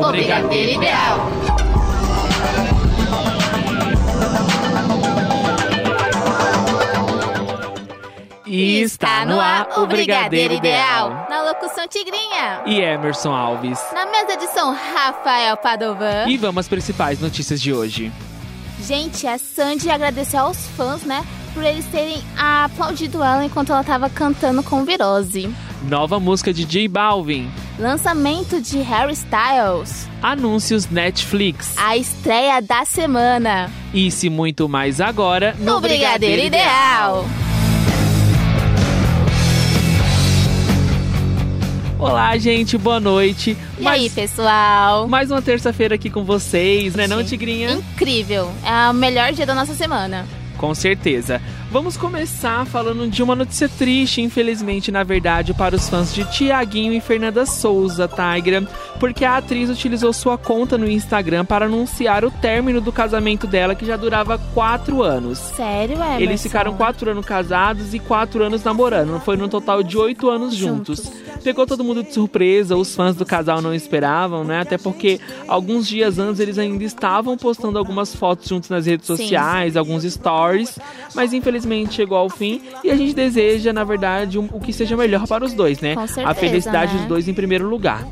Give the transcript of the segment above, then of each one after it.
O Brigadeiro Ideal. E está no ar o Brigadeiro Ideal. Na locução Tigrinha. E Emerson Alves. Na mesa de som, Rafael Padovan. E vamos às principais notícias de hoje. Gente, a Sandy agradeceu aos fãs, né? Por eles terem aplaudido ela enquanto ela estava cantando com virose. Nova música de J Balvin. Lançamento de Harry Styles. Anúncios Netflix. A estreia da semana. Isso e muito mais agora no, no Brigadeiro, Brigadeiro Ideal. Ideal. Olá, gente, boa noite. E Mais... aí, pessoal? Mais uma terça-feira aqui com vocês, né, não, Tigrinha? Incrível. É o melhor dia da nossa semana. Com certeza. Vamos começar falando de uma notícia triste, infelizmente, na verdade, para os fãs de Tiaguinho e Fernanda Souza, Tigra, porque a atriz utilizou sua conta no Instagram para anunciar o término do casamento dela, que já durava quatro anos. Sério, é? Eles ficaram quatro anos casados e quatro anos namorando. Foi no total de oito anos juntos. juntos. Pegou todo mundo de surpresa, os fãs do casal não esperavam, né? Até porque alguns dias antes eles ainda estavam postando algumas fotos juntos nas redes sociais, Sim. alguns stories, mas infelizmente chegou ao fim e a gente deseja, na verdade, um, o que seja melhor para os dois, né? Com certeza, a felicidade né? dos dois em primeiro lugar.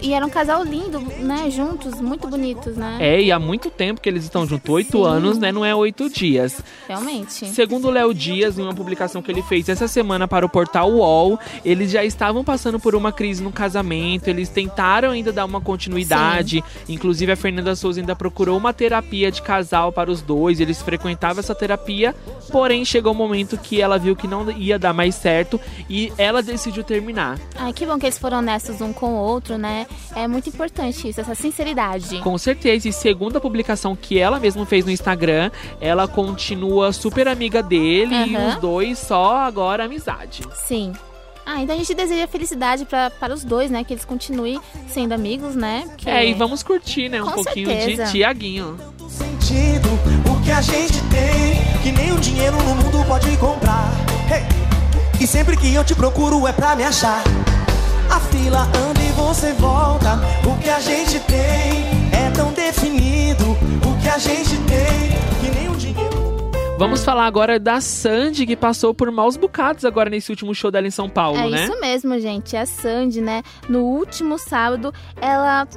E era um casal lindo, né? Juntos, muito bonitos, né? É, e há muito tempo que eles estão juntos, oito anos, né? Não é oito dias. Realmente. Segundo o Léo Dias, em uma publicação que ele fez essa semana para o portal UOL, eles já estavam passando por uma crise no casamento, eles tentaram ainda dar uma continuidade. Sim. Inclusive, a Fernanda Souza ainda procurou uma terapia de casal para os dois, eles frequentavam essa terapia, porém chegou um momento que ela viu que não ia dar mais certo e ela decidiu terminar. Ai, que bom que eles foram honestos um com o outro, né? É muito importante isso, essa sinceridade. Com certeza. E segundo a publicação que ela mesma fez no Instagram, ela continua super amiga dele uhum. e os dois só agora amizade. Sim. Ah, então a gente deseja felicidade pra, para os dois, né? Que eles continuem sendo amigos, né? Que... É, e vamos curtir, né? Um Com pouquinho certeza. de Tiaguinho. Sentido, o que a gente tem, que nem o dinheiro no mundo pode comprar. Hey! E sempre que eu te procuro é pra me achar. A fila anda e você volta. O que a gente tem é tão definido. O que a gente tem, que nem o dinheiro. Vamos falar agora da Sandy, que passou por maus bocados agora nesse último show dela em São Paulo, é né? É isso mesmo, gente. A Sandy, né? No último sábado, ela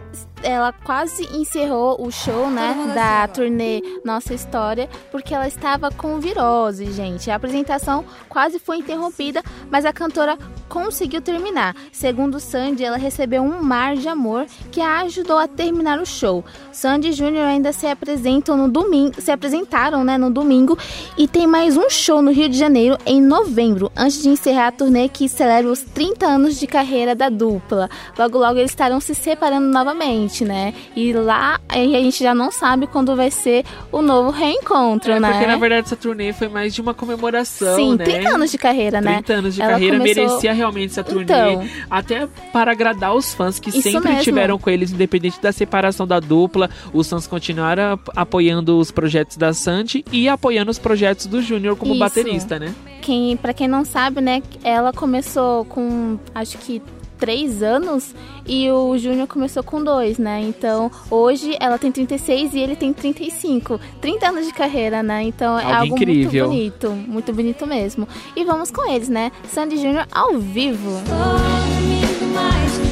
ela quase encerrou o show, né, da turnê Nossa História, porque ela estava com virose, gente. A apresentação quase foi interrompida, mas a cantora conseguiu terminar. Segundo Sandy, ela recebeu um mar de amor que a ajudou a terminar o show. Sandy e Júnior ainda se apresentam no domingo, se apresentaram, né, no domingo e tem mais um show no Rio de Janeiro em novembro, antes de encerrar a turnê que celebra os 30 anos de carreira da dupla. Logo logo eles estarão se separando novamente né? E lá a gente já não sabe quando vai ser o novo reencontro, é, né? Porque na verdade essa turnê foi mais de uma comemoração, Sim, né? 30 anos de carreira, 30 né? 30 anos de Ela carreira começou... merecia realmente essa turnê. Então, até para agradar os fãs que sempre mesmo. tiveram com eles, independente da separação da dupla. Os fãs continuaram apoiando os projetos da Sandy e apoiando os projetos do Júnior como Isso. baterista, né? Quem, para quem não sabe, né, ela começou com acho que três anos e o Júnior começou com dois, né? Então hoje ela tem 36 e ele tem 35. 30 anos de carreira, né? Então é algo, algo incrível. muito bonito, muito bonito mesmo. E vamos com eles, né? Sandy Júnior ao vivo. Estou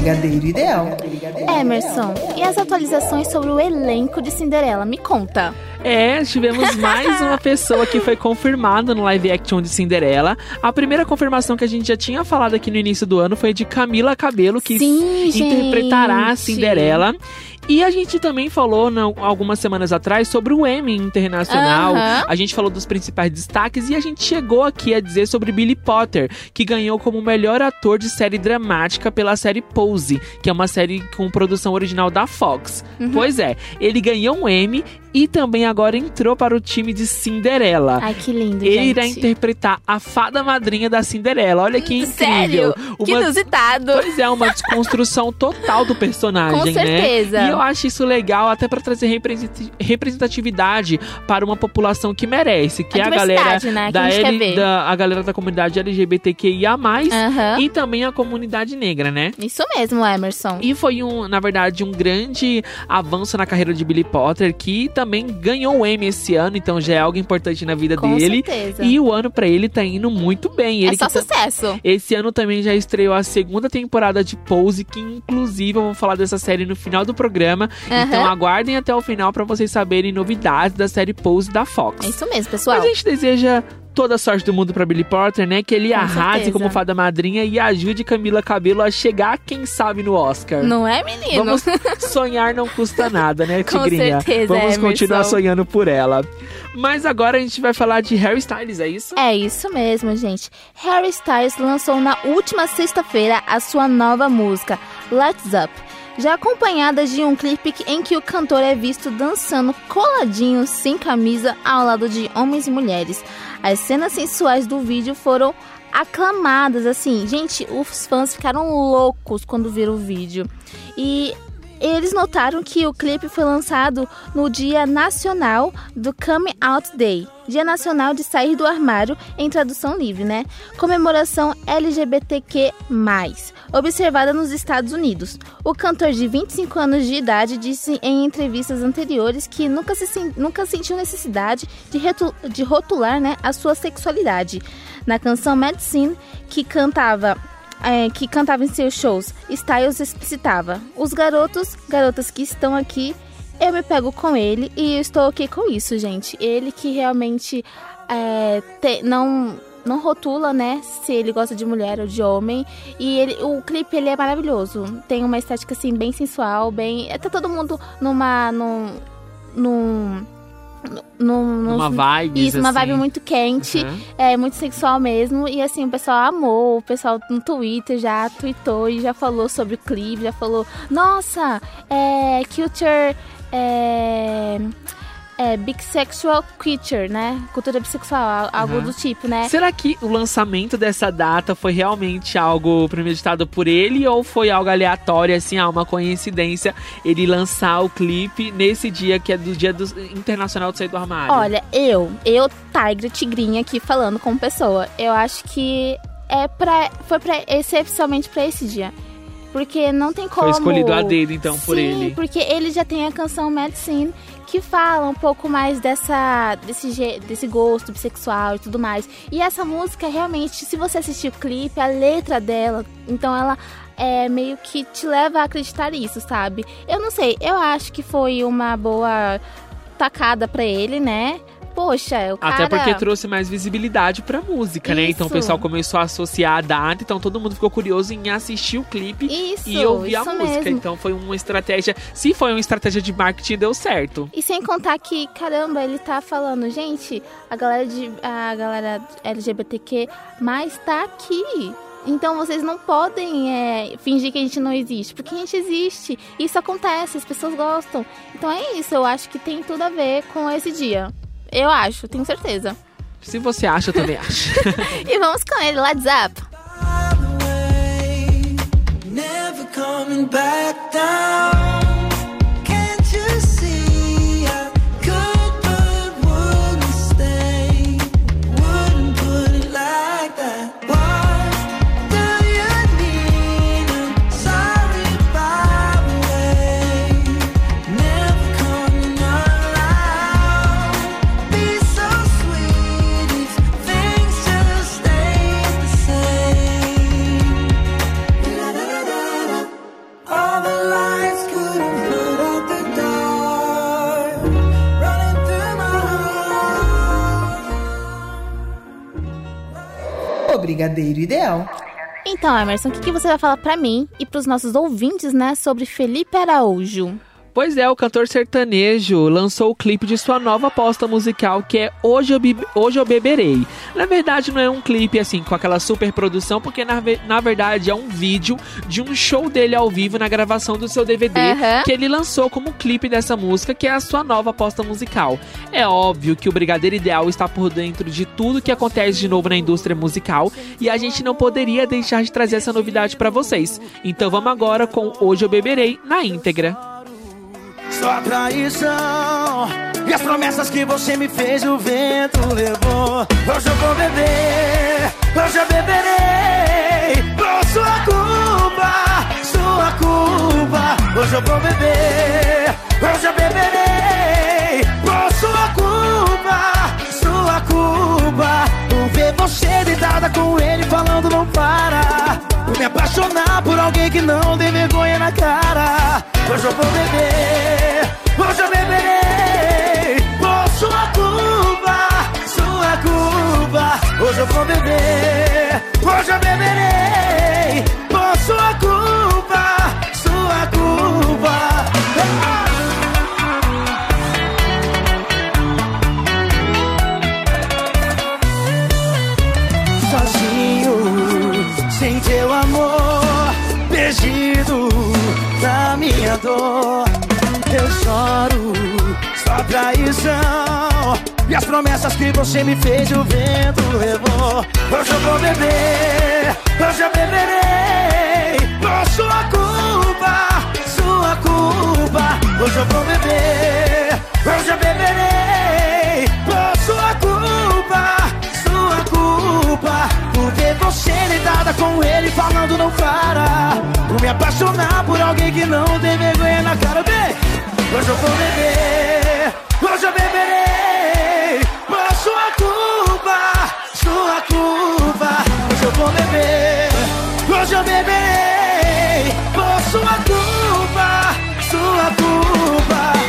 Brigadeiro Ideal. Emerson, e as atualizações sobre o elenco de Cinderela? Me conta. É, tivemos mais uma pessoa que foi confirmada no live action de Cinderela. A primeira confirmação que a gente já tinha falado aqui no início do ano foi de Camila Cabelo, que Sim, interpretará a gente. Cinderela. E a gente também falou não, algumas semanas atrás sobre o Emmy Internacional. Aham. A gente falou dos principais destaques e a gente chegou aqui a dizer sobre Billy Potter, que ganhou como melhor ator de série dramática pela série Pose, que é uma série com produção original da Fox. Uhum. Pois é, ele ganhou um Emmy e também agora entrou para o time de Cinderela. Ai, que lindo, Ele gente. irá interpretar a fada madrinha da Cinderela. Olha que incrível. Sério? Que Uma- inusitado. Pois é, uma desconstrução total do personagem, Com né? certeza. E eu acho isso legal até pra trazer represent- representatividade para uma população que merece, que A é a galera né, que da, a gente quer L- da a galera da comunidade LGBTQIA+, Aham. e também a comunidade negra, né? Isso mesmo, Emerson. E foi, um, na verdade, um grande avanço na carreira de Billy Potter, que também ganhou o Emmy esse ano, então já é algo importante na vida Com dele. certeza. E o ano pra ele tá indo muito bem. Ele é só tá- sucesso. esse ano também já estreou a segunda temporada de Pose, que inclusive eu vou falar dessa série no final do programa. Aham. Então aguardem até o final pra vocês saberem novidades da série Pose da Fox. É isso mesmo, pessoal. Mas a gente deseja toda a sorte do mundo pra Billy Potter, né? Que ele Com arrase certeza. como fada madrinha e ajude Camila Cabelo a chegar, quem sabe, no Oscar. Não é, menino? Vamos sonhar não custa nada, né, Com Tigrinha? certeza, Vamos Emerson. continuar sonhando por ela. Mas agora a gente vai falar de Harry Styles, é isso? É isso mesmo, gente. Harry Styles lançou na última sexta-feira a sua nova música, Let's Up. Já acompanhada de um clipe em que o cantor é visto dançando coladinho, sem camisa, ao lado de homens e mulheres. As cenas sensuais do vídeo foram aclamadas, assim. Gente, os fãs ficaram loucos quando viram o vídeo. E eles notaram que o clipe foi lançado no Dia Nacional do Come Out Day, Dia Nacional de Sair do Armário, em tradução livre, né? Comemoração LGBTQ+, observada nos Estados Unidos. O cantor de 25 anos de idade disse em entrevistas anteriores que nunca, se, nunca sentiu necessidade de, de rotular né, a sua sexualidade. Na canção Medicine, que cantava é, que cantava em seus shows, Styles explicitava: Os garotos, garotas que estão aqui, eu me pego com ele e estou ok com isso, gente. Ele que realmente é, te- não não rotula, né, se ele gosta de mulher ou de homem. E ele, o clipe ele é maravilhoso. Tem uma estética assim bem sensual, bem, tá todo mundo numa num num num, num- Uma vibe. isso, uma vibe muito quente. Uhum. É muito sexual mesmo. E assim, o pessoal amou. O pessoal no Twitter já tweetou e já falou sobre o clipe, já falou, nossa, é culture. É, é bisexual creature, né? Cultura bissexual, algo Uhum. do tipo, né? Será que o lançamento dessa data foi realmente algo premeditado por ele ou foi algo aleatório, assim, ah, uma coincidência ele lançar o clipe nesse dia que é do Dia do Internacional de Sair do Armário? Olha, eu, eu, Tigra Tigrinha aqui falando como pessoa, eu acho que é pra, foi pra, excepcionalmente pra esse dia. Porque não tem como. foi escolhido a dedo, então, por Sim, ele. porque ele já tem a canção Medicine, que fala um pouco mais dessa, desse, desse gosto bissexual e tudo mais. E essa música, realmente, se você assistir o clipe, a letra dela, então ela é meio que te leva a acreditar nisso, sabe? Eu não sei, eu acho que foi uma boa tacada pra ele, né? Poxa, o cara... Até porque trouxe mais visibilidade pra música, né? Então o Isso. pessoal começou a associar a data, então todo mundo ficou curioso em assistir o clipe Isso, e ouvir a isso música. mesmo. Então foi uma estratégia. Se foi uma estratégia de marketing, deu certo. E sem contar que, caramba, ele tá falando, gente, a galera de a galera LGBTQ mais tá aqui. Então vocês não podem é, fingir que a gente não existe, porque a gente existe. Isso acontece, as pessoas gostam. Então é isso, eu acho que tem tudo a ver com esse dia. Eu acho, tenho certeza. Se você acha, eu também acho. E vamos com ele, Let's Up. never coming back down. Brigadeiro Ideal. Então, Emerson, o que, que você vai falar pra mim e pros nossos ouvintes, né, sobre Felipe Araújo? Pois é, o cantor sertanejo lançou o clipe de sua nova aposta musical, que é Hoje Eu, Be- Hoje Eu Beberei. Na verdade, não é um clipe assim, com aquela super produção, porque na, ve- na verdade é um vídeo de um show dele ao vivo na gravação do seu DVD, Aham. que ele lançou como clipe dessa música, que é a sua nova aposta musical. É óbvio que o Brigadeiro Ideal está por dentro de tudo que acontece de novo na indústria musical e a gente não poderia deixar de trazer essa novidade pra vocês. Então vamos agora com Hoje Eu Beberei na íntegra. Só traição. E as promessas que você me fez o vento levou. Hoje eu vou beber Hoje eu beberei. Por sua culpa Sua culpa. Hoje eu vou beber Hoje eu beberei. Por sua culpa Sua culpa. Por ver você deitada com ele Falando não para me apaixonar por alguém que não tem vergonha na cara. Hoje eu vou beber Hoje eu beberei. Por sua culpa Sua culpa. Hoje eu vou beber choro, só traição. E as promessas que você me fez, o vento levou. Hoje eu vou beber, hoje eu beberei. Por sua culpa, sua culpa. Hoje eu vou beber, hoje eu beberei. Por sua culpa, sua culpa Por ver você deitada com ele falando não para Por me apaixonar por alguém que não tem vergonha na cara Bem, hoje eu vou beber Hoje eu beberei Por sua culpa, sua culpa. Hoje eu vou beber Hoje eu beberei Por sua culpa, sua culpa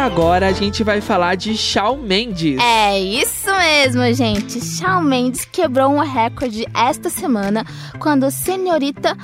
agora a gente vai falar de Shawn Mendes. É isso mesmo, gente. Shawn Mendes quebrou um recorde esta semana quando senhorita,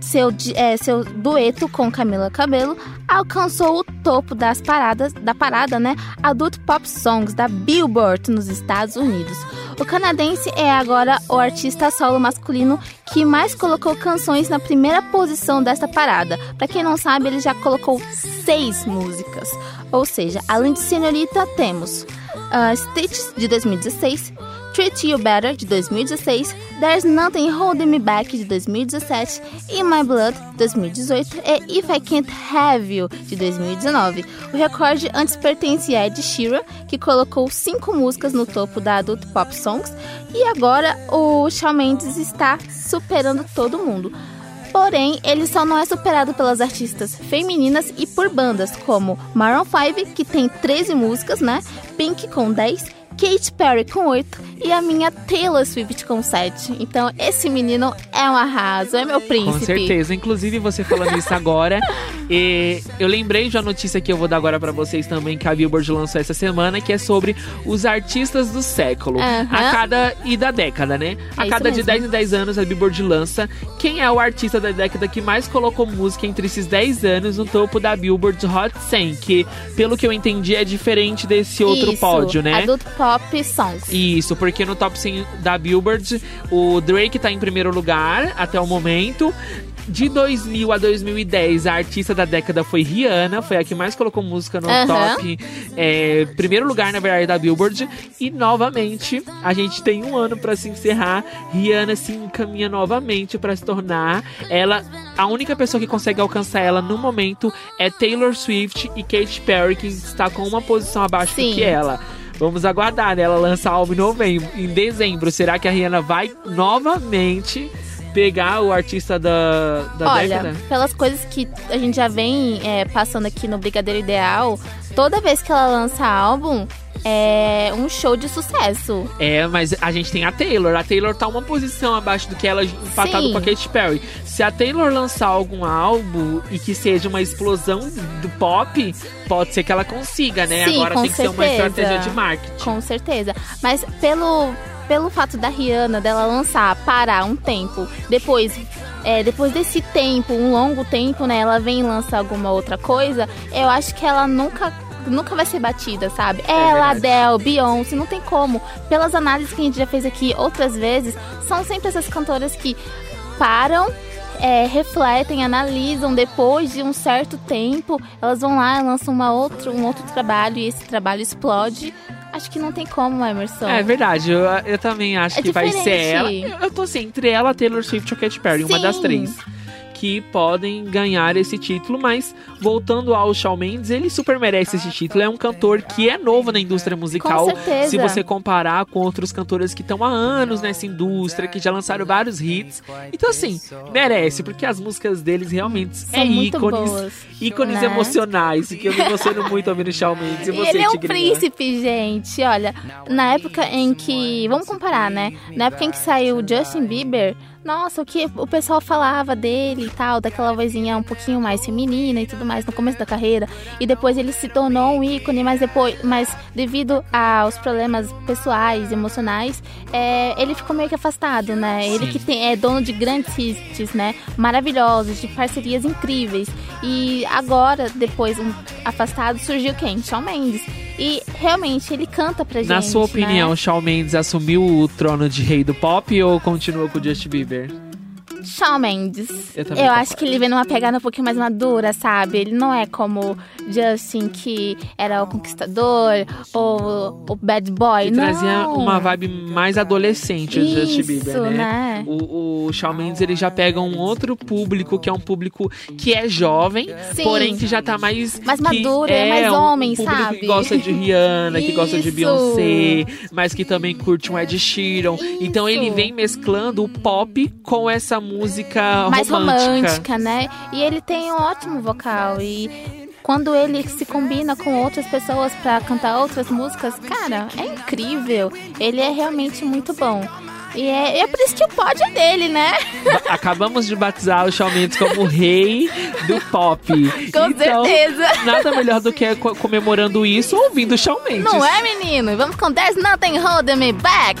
seu, é, seu dueto com Camila Cabello, alcançou o topo das paradas, da parada, né? Adult Pop Songs da Billboard nos Estados Unidos. O canadense é agora o artista solo masculino que mais colocou canções na primeira posição desta parada. Pra quem não sabe, ele já colocou seis músicas. Ou seja, além de Senhorita, temos uh, Stitches, de 2016, Treat You Better, de 2016, There's Nothing Holding Me Back, de 2017, In My Blood, de 2018 e If I Can't Have You, de 2019. O recorde antes pertencia a Ed Sheeran, que colocou cinco músicas no topo da Adult Pop Songs, e agora o Shawn Mendes está superando todo mundo. Porém, ele só não é superado pelas artistas femininas e por bandas como Maroon 5, que tem 13 músicas, né? Pink com 10, Katy Perry com 8 e a minha Taylor Swift com 7. Então, esse menino é um arraso, é meu príncipe. Com certeza. Inclusive, você falando isso agora, e eu lembrei de uma notícia que eu vou dar agora pra vocês também, que a Billboard lançou essa semana, que é sobre os artistas do século. Aham. A cada. e da década, né? A É cada de mesmo. 10 em 10 anos, a Billboard lança quem é o artista da década que mais colocou música entre esses 10 anos no topo da Billboard Hot 100, que, pelo que eu entendi, é diferente desse outro Isso, pódio, né? Adult Pop Songs. Isso, porque no top 100 da Billboard, o Drake tá em primeiro lugar até o momento. De 2000 a 2010, a artista da década foi Rihanna, foi a que mais colocou música no Aham. top. É, primeiro lugar, na verdade, da Billboard. E novamente, a gente tem um ano pra se encerrar. Rihanna se encaminha novamente pra se tornar ela. A única pessoa que consegue alcançar ela no momento é Taylor Swift e Katy Perry, que está com uma posição abaixo Sim. do que ela. Vamos aguardar, né? Ela lança álbum em novembro, em dezembro. Será que a Rihanna vai novamente pegar o artista da, da Olha, década? pelas coisas que a gente já vem é, passando aqui no Brigadeiro Ideal, toda vez que ela lança álbum, é um show de sucesso. É, mas a gente tem a Taylor. A Taylor tá uma posição abaixo do que ela empatado Sim. com a Katy Perry. Se a Taylor lançar algum álbum e que seja uma explosão do pop, pode ser que ela consiga, né? Sim, Agora com tem que ser uma certeza. estratégia de marketing. Com certeza. Mas pelo pelo fato da Rihanna dela lançar, parar um tempo, depois é, depois desse tempo, um longo tempo, né, ela vem e lança alguma outra coisa, eu acho que ela nunca nunca vai ser batida, sabe? ela, verdade. Adele, Beyoncé, não tem como. Pelas análises que a gente já fez aqui outras vezes, são sempre essas cantoras que param, é, refletem, analisam depois de um certo tempo, elas vão lá, lançam uma outro, um outro trabalho e esse trabalho explode. Acho que não tem como, Emerson. É verdade, eu, eu também acho É que vai ser ela. diferente. Eu, eu tô assim, entre ela, Taylor Swift ou Katy Perry, uma Sim. das três. Que podem ganhar esse título, mas voltando ao Shawn Mendes, ele super merece esse título. É um cantor que é novo na indústria musical. Com certeza. Se você comparar com outros cantores que estão há anos nessa indústria, que já lançaram vários hits. Então, assim, merece, porque as músicas deles realmente São é ícones. boas, ícones né? emocionais, que eu me emociono muito ouvindo Shawn Mendes. E você, ele é um Tigrinha? príncipe, gente. Olha, na época em que. Vamos comparar, né? Na época em que saiu o Justin Bieber, nossa, o que o pessoal falava dele e tal, daquela vozinha um pouquinho mais feminina e tudo mais no começo da carreira. E depois ele se tornou um ícone, mas depois. Mas devido aos problemas pessoais, emocionais, é, ele ficou meio que afastado, né? Ele Sim. que tem, é dono de grandes hits, né? Maravilhosos, de parcerias incríveis. E agora, depois, um afastado, surgiu quem? Shawn Mendes. E realmente ele canta pra gente. Na sua opinião, né? Shawn Mendes assumiu o trono de rei do pop ou continua com o Justin Bieber? Shawn Mendes. Eu Eu, acho que ele vem numa pegada um pouquinho mais madura, sabe? Ele não é como Justin, que era o conquistador ou o bad boy. Ele trazia uma vibe mais adolescente, o Justin Isso, Bieber, né? né? O, o Shawn Mendes, ele já pega um outro público, que é um público que é jovem, Sim. porém que já tá mais... Mais maduro, é mais um homem, público sabe? que gosta de Rihanna, que gosta de Isso. Beyoncé, mas que também curte um Ed Sheeran. Então ele Isso. vem mesclando o pop com essa música mais romântica. romântica, né? E ele tem um ótimo vocal e quando ele se combina com outras pessoas pra cantar outras músicas, cara, é incrível. Ele é realmente muito bom. E é, é por isso que o pódio é dele, né? Acabamos de batizar o Shawn Mendes como o rei do pop. Com então, certeza. Nada melhor do que co- comemorando isso ouvindo o Shawn Mendes. Não é, menino? Vamos com There's Nothing Holding Me Back.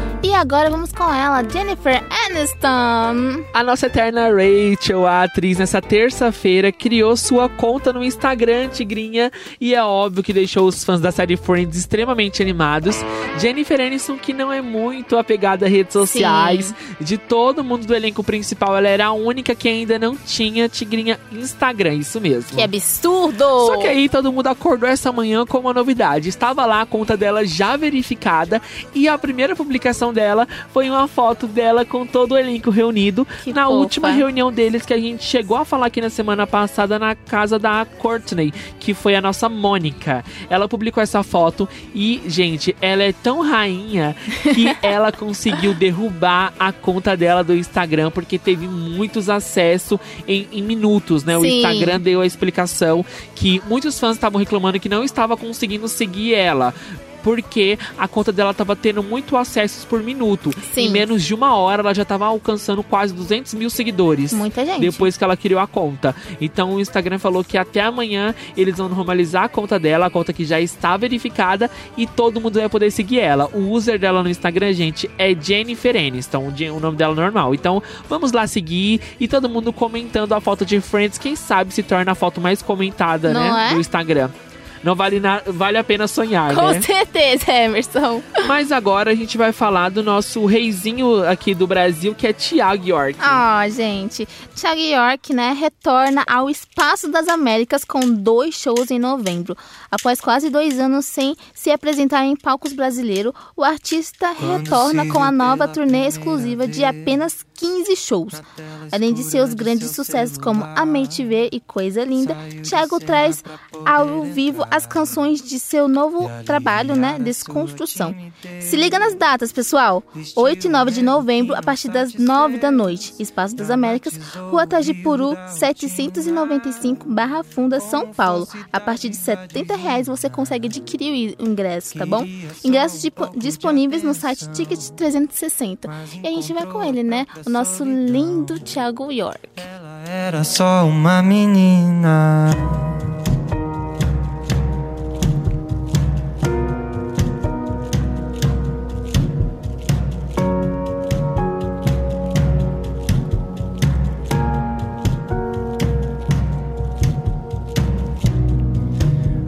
E agora vamos com ela, Jennifer Aniston. A nossa eterna Rachel, a atriz, nessa terça-feira, criou sua conta no Instagram, Tigrinha, e é óbvio que deixou os fãs da série Friends extremamente animados. Jennifer Aniston, que não é muito apegada a redes sociais, de todo mundo do elenco principal, ela era a única que ainda não tinha Tigrinha Instagram, isso mesmo. Que absurdo! Só que aí todo mundo acordou essa manhã com uma novidade. Estava lá a conta dela já verificada e a primeira publicação dela foi uma foto dela com todo o elenco reunido Que na fofa. última reunião deles que a gente chegou a falar aqui na semana passada na casa da Courtney, que foi a nossa Mônica. Ela publicou essa foto e, gente, ela é tão rainha que ela conseguiu derrubar a conta dela do Instagram porque teve muitos acessos em, em minutos, né? O Sim. Instagram deu a explicação que muitos fãs estavam reclamando que não estava conseguindo seguir ela. Porque a conta dela estava tendo muito acessos por minuto. Sim. Em menos de uma hora, ela já estava alcançando quase 200 mil seguidores. Muita gente. Depois que ela criou a conta. Então o Instagram falou que até amanhã eles vão normalizar a conta dela, a conta que já está verificada, e todo mundo vai poder seguir ela. O user dela no Instagram, gente, é Jennifer Aniston, o nome dela normal. Então vamos lá seguir e todo mundo comentando a foto de Friends. Quem sabe se torna a foto mais comentada, Não né? é? Do Instagram. Não vale, na- vale a pena sonhar, Com né? certeza, Emerson. Mas agora a gente vai falar do nosso reizinho aqui do Brasil, que é Thiago York. Ah, gente. Thiago York, né, retorna ao Espaço das Américas com dois shows em novembro. Após quase dois anos sem se apresentar em palcos brasileiros, o artista retorna com a nova turnê exclusiva de apenas 15 shows. Além de seus grandes sucessos como Amei Te Ver e Coisa Linda, Thiago traz ao vivo as canções de seu novo trabalho, né? Desconstrução. Se liga nas datas, pessoal. 8 e 9 de novembro, a partir das 9 da noite. Espaço das Américas, Rua Tajipuru, 795 Barra Funda, São Paulo. A partir de 70 reais você consegue adquirir o ingresso, tá bom? Ingressos disponíveis no site Ticket 360. E a gente vai com ele, né? O nosso lindo Thiago York. Ela era só uma menina.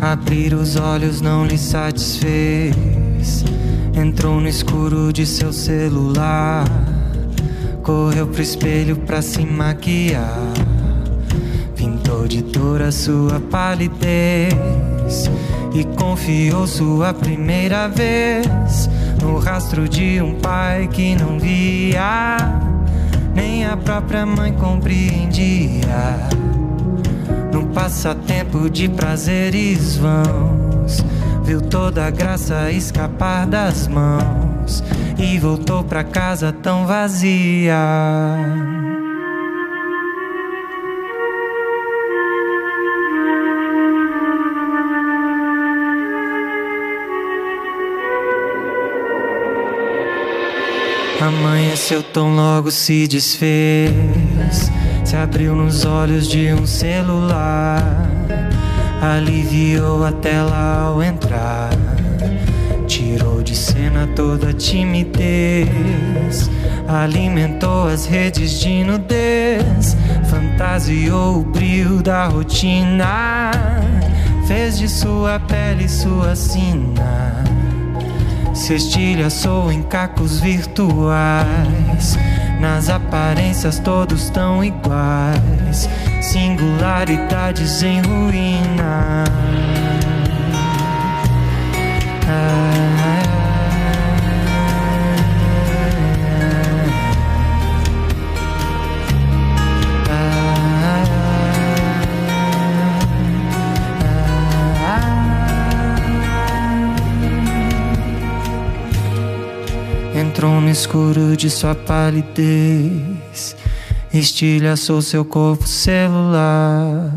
Abrir os olhos não lhe satisfez. Entrou no escuro de seu celular. Correu pro espelho pra se maquiar. Pintou de dor a sua palidez. E confiou sua primeira vez no rastro de um pai que não via. Nem a própria mãe compreendia. Num passatempo de prazeres vãos, viu toda a graça escapar das mãos e voltou pra casa tão vazia. Amanheceu tão logo se desfez. Se abriu nos olhos de um celular. Aliviou a tela ao entrar. Tirou de cena toda a timidez. Alimentou as redes de nudez. Fantasiou o brilho da rotina. Fez de sua pele sua sina. Se estilhaçou em cacos virtuais. Nas aparências todos tão iguais. Singularidades em ruína. Escuro de sua palidez, estilhaçou seu corpo celular,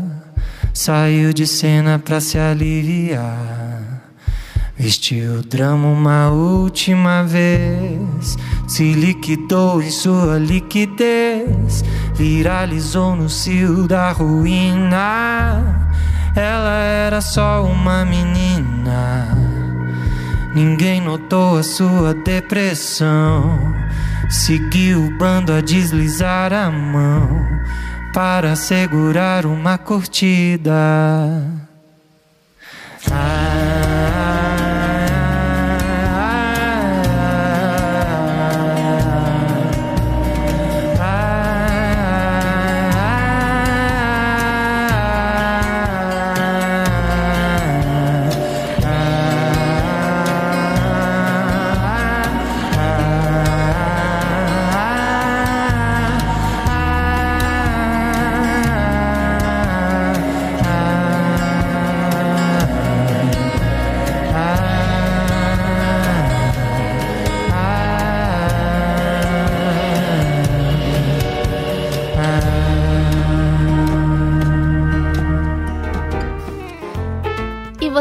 saiu de cena pra se aliviar. Vestiu o drama uma última vez, se liquidou em sua liquidez, viralizou no cio da ruína. Ela era só uma menina. Ninguém notou a sua depressão. Seguiu o bando a deslizar a mão para segurar uma curtida. E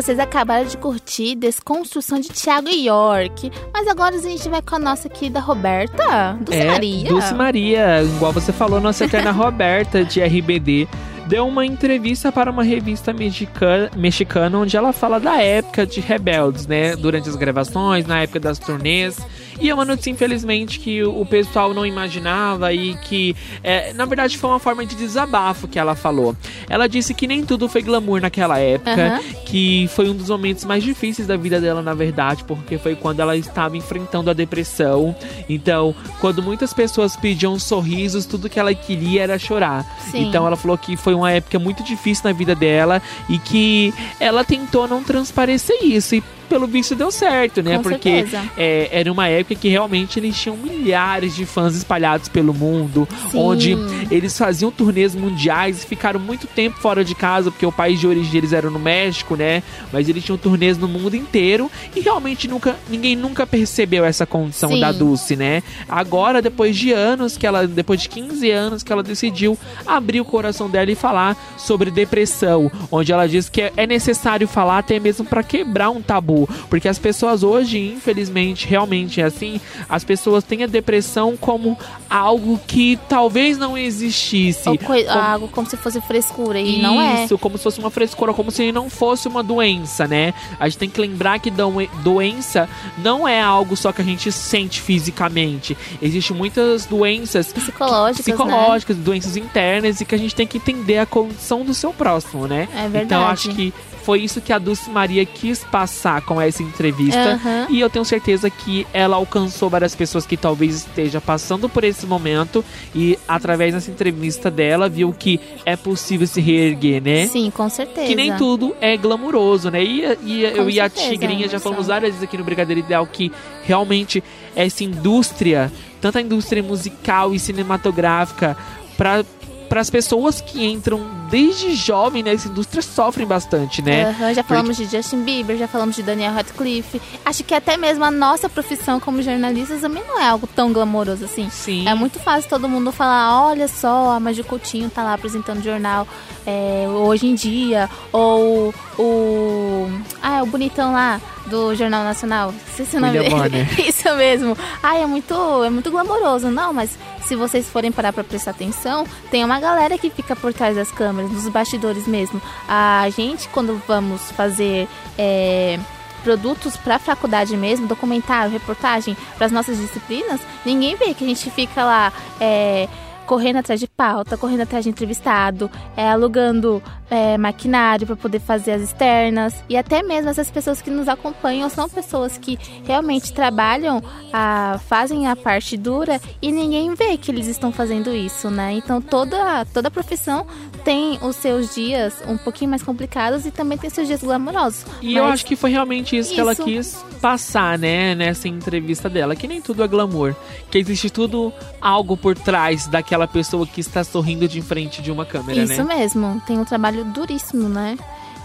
vocês acabaram de curtir Desconstrução de Thiago York. Mas agora a gente vai com a nossa querida Roberta, Dulce é, Maria. Dulce Maria, igual você falou, nossa eterna Roberta de RBD, deu uma entrevista para uma revista mexicana, mexicana onde ela fala da época de Rebeldes, né? Durante as gravações, na época das turnês. E é uma notícia, infelizmente, que o pessoal não imaginava e que, é, na verdade, foi uma forma de desabafo que ela falou. Ela disse que nem tudo foi glamour naquela época, Aham. que foi um dos momentos mais difíceis da vida dela, na verdade, porque foi quando ela estava enfrentando a depressão. Então, quando muitas pessoas pediam sorrisos, tudo que ela queria era chorar. Sim. Então, ela falou que foi uma época muito difícil na vida dela e que ela tentou não transparecer isso. E pelo visto deu certo, né? Com Porque é, era uma época que realmente eles tinham milhares de fãs espalhados pelo mundo, Sim. onde eles faziam turnês mundiais e ficaram muito tempo fora de casa, porque o país de origem deles era no México, né? Mas eles tinham turnês no mundo inteiro e realmente nunca ninguém nunca percebeu essa condição Sim. da Dulce, né? Agora, depois de anos que ela, depois de 15 anos que ela decidiu abrir o coração dela e falar sobre depressão, onde ela diz que é- é necessário falar até mesmo para quebrar um tabu, porque as pessoas hoje, infelizmente, realmente é assim, as pessoas têm a depressão como algo que talvez não existisse. Ou Como- algo como se fosse frescura. E não é. Isso, como se fosse uma frescura, como se não fosse uma doença, né? A gente tem que lembrar que doen- doença não é algo só que a gente sente fisicamente. Existem muitas doenças Psicológicas, né? psicológicas, doenças internas e que a gente tem que entender a condição do seu próximo, né? É verdade. Então acho que foi isso que a Dulce Maria quis passar com essa entrevista. Aham. E eu tenho certeza que ela alcançou várias pessoas que talvez esteja passando por esse momento e através dessa entrevista dela viu que é possível se reerguer, né? Sim, com certeza. Que nem tudo é glamuroso, né? E, e eu Com e a certeza, Tigrinha já falamos várias vezes aqui no Brigadeiro Ideal que realmente essa indústria, tanto a indústria musical e cinematográfica, para para as pessoas que entram desde jovem nessa indústria sofrem bastante, né? Aham, já falamos de Justin Bieber, já falamos de Daniel Radcliffe. Acho que até mesmo a nossa profissão como jornalistas também não é algo tão glamouroso assim. Sim. É muito fácil todo mundo falar, olha só, a Maju Coutinho tá lá apresentando jornal é, hoje em dia, ou o. Ah, é o bonitão lá do Jornal Nacional. Esqueci o nome William. Bonner. Isso mesmo. Ai, é muito, é muito glamouroso. Não, mas se vocês forem parar pra prestar atenção, tem uma galera que fica por trás das câmeras, nos bastidores mesmo. A gente, quando vamos fazer. é, produtos para faculdade mesmo, documentário, reportagem para as nossas disciplinas, ninguém vê que a gente fica lá é, correndo atrás de pauta, correndo atrás de entrevistado, é, alugando é, maquinário para poder fazer as externas e até mesmo essas pessoas que nos acompanham são pessoas que realmente trabalham, a, fazem a parte dura e ninguém vê que eles estão fazendo isso, né? Então toda toda profissão tem os seus dias um pouquinho mais complicados e também tem seus dias glamourosos. E eu acho que foi realmente isso, que ela Isso. quis passar, né, nessa entrevista dela. Que nem tudo é glamour. Que existe tudo algo por trás daquela pessoa que está sorrindo de frente de uma câmera, Isso né? mesmo, tem um trabalho duríssimo, né?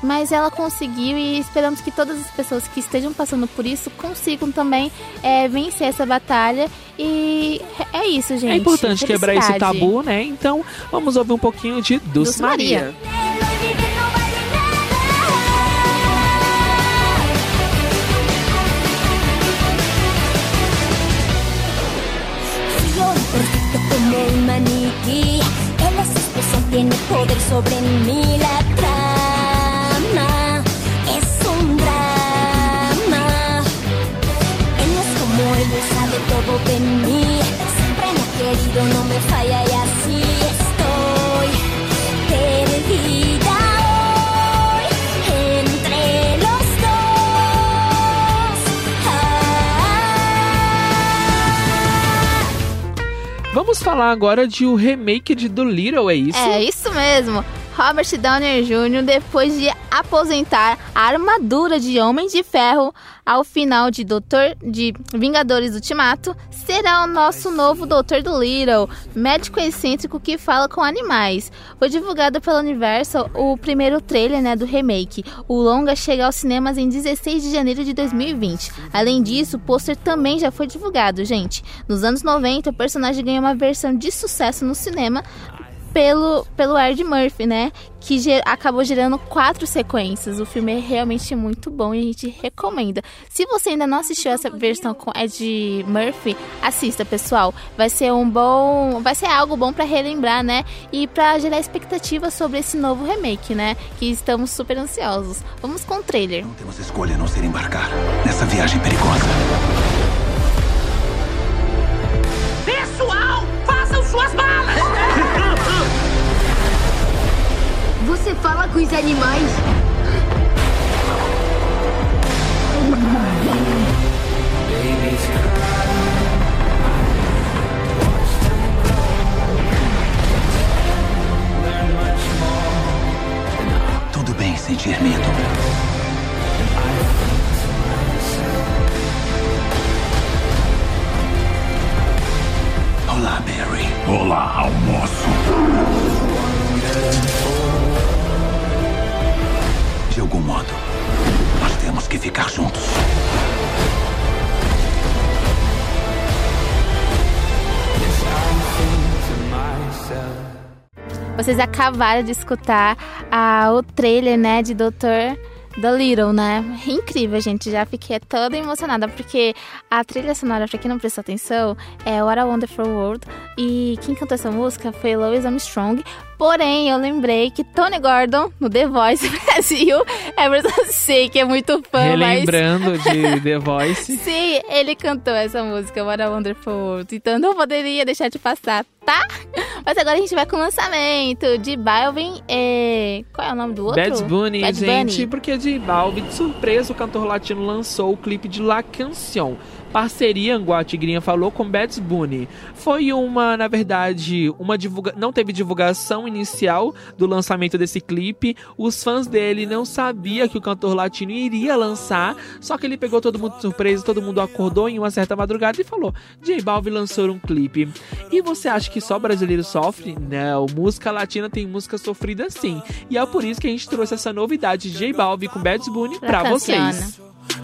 Mas ela conseguiu e esperamos que todas as pessoas que estejam passando por isso consigam também é, vencer essa batalha. E é isso, gente. É importante quebrar esse tabu, né? Então, vamos ouvir um pouquinho de Dulce, Dulce Maria. Maria. Sobre mí. Vamos falar agora de o remake de Little, é isso? É isso mesmo. Robert Downey Jr., depois de aposentar a armadura de Homem de Ferro ao final de Doutor de Vingadores Ultimato, será o nosso novo Doutor do Little, médico excêntrico que fala com animais. Foi divulgado pela Universal o primeiro trailer né, do remake. O longa chega aos cinemas em 16 de janeiro de 2020. Além disso, o pôster também já foi divulgado, gente. Nos anos 90, o personagem ganhou uma versão de sucesso no cinema pelo, pelo Ed Murphy, né? Que ge- acabou gerando quatro sequências. O filme é realmente muito bom e a gente recomenda. Se você ainda não assistiu essa versão com Ed Murphy, assista, pessoal. Vai ser um bom, vai ser algo bom pra relembrar, né? E pra gerar expectativa sobre esse novo remake, né? Que estamos super ansiosos. Vamos com o trailer. Não temos escolha a não ser embarcar nessa viagem perigosa. você fala com os animais? Tudo bem sentir medo. Olá, Barry. Olá, almoço. De algum modo, nós temos que ficar juntos. Vocês acabaram de escutar a, o trailer, né, de Doutor The Little, né? Incrível, gente. Já fiquei toda emocionada porque a trilha sonora, pra quem não prestou atenção, é What a Wonderful World. E quem cantou essa música foi Louis Armstrong. Porém, eu lembrei que Tony Gordon, no The Voice Brasil, Everton sei que é muito fã, Relembrando mas... de The Voice. Sim, ele cantou essa música, What a Wonderful World. Então não poderia deixar de passar, tá? Mas agora a gente vai com o lançamento de Balvin e... Qual é o nome do outro? Bad Bunny, Bad gente, Bunny. porque de Balvin, de surpresa, o cantor latino lançou o clipe de La Canción. Parceria, igual a Tigrinha falou, com Bad Bunny. Foi uma, na verdade, uma divulga... não teve divulgação inicial do lançamento desse clipe. Os fãs dele não sabiam que o cantor latino iria lançar, só que ele pegou todo mundo de surpresa, todo mundo acordou em uma certa madrugada e falou: J Balvin lançou um clipe. E você acha que só brasileiro sofre? Não, música latina tem música sofrida sim. E é por isso que a gente trouxe essa novidade de J Balvin com Bad Bunny pra Canciana. vocês.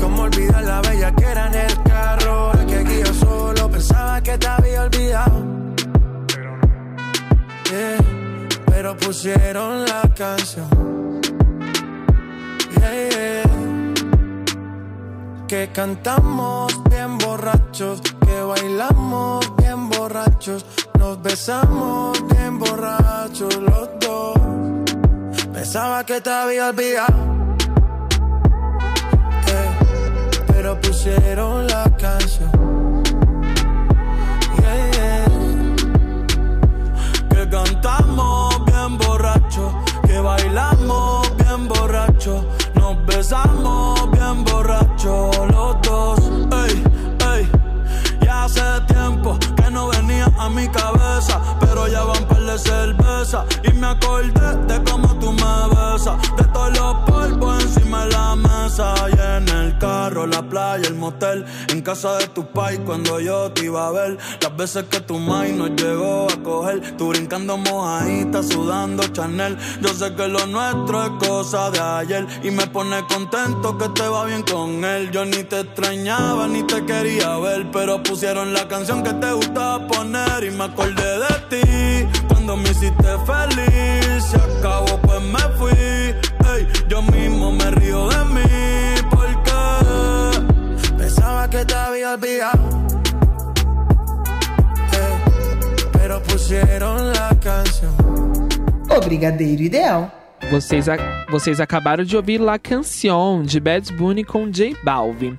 Como olvidar la bella que era en el carro. La que aquí solo pensaba que te había olvidado. Yeah, pero pusieron la canción. Yeah, yeah. Que cantamos bien borrachos, que bailamos bien borrachos, nos besamos bien borrachos los dos. Pensaba que te había olvidado, eh, pero pusieron la canción. Te iba a ver, las veces que tu mai nos llegó a coger, tú brincando mojadita, sudando Chanel, yo sé que lo nuestro es cosa de ayer. Y me pone contento que te va bien con él, yo ni te extrañaba ni te quería ver, pero pusieron la canción que te gustaba poner. Y me acordé de ti cuando me hiciste feliz, se acabó pues me fui, ey, yo mismo me río de mí. Porque Pensaba que te había olvidado. Pusieron la canción. O Brigadeiro Ideal. Vocês, a- vocês acabaram de ouvir La Canción, de Bad Bunny com J Balvin.